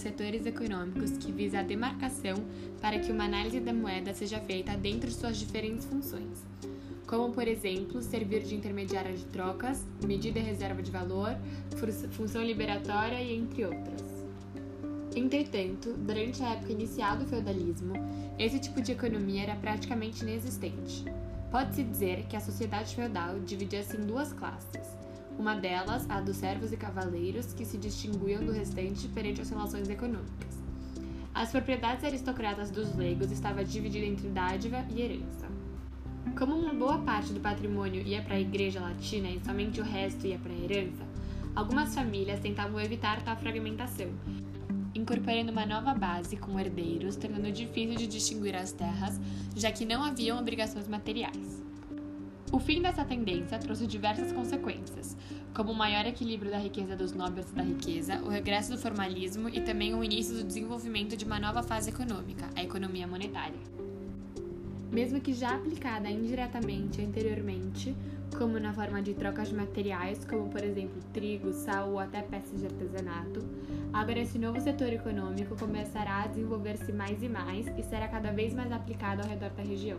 setores econômicos que visa a demarcação para que uma análise da moeda seja feita dentro de suas diferentes funções, como, por exemplo, servir de intermediária de trocas, medida e reserva de valor, função liberatória e entre outras. Entretanto, durante a época inicial do feudalismo, esse tipo de economia era praticamente inexistente. Pode-se dizer que a sociedade feudal dividia-se em duas classes uma delas, a dos servos e cavaleiros, que se distinguiam do restante perante as relações econômicas. As propriedades aristocratas dos leigos estava dividida entre dádiva e herança. Como uma boa parte do patrimônio ia para a igreja latina e somente o resto ia para a herança, algumas famílias tentavam evitar tal fragmentação, incorporando uma nova base com herdeiros, tornando difícil de distinguir as terras, já que não haviam obrigações materiais. O fim dessa tendência trouxe diversas consequências, como o maior equilíbrio da riqueza dos nobres da riqueza, o regresso do formalismo e também o início do desenvolvimento de uma nova fase econômica, a economia monetária. Mesmo que já aplicada indiretamente anteriormente, como na forma de trocas de materiais, como por exemplo trigo, sal ou até peças de artesanato, agora esse novo setor econômico começará a desenvolver-se mais e mais e será cada vez mais aplicado ao redor da região.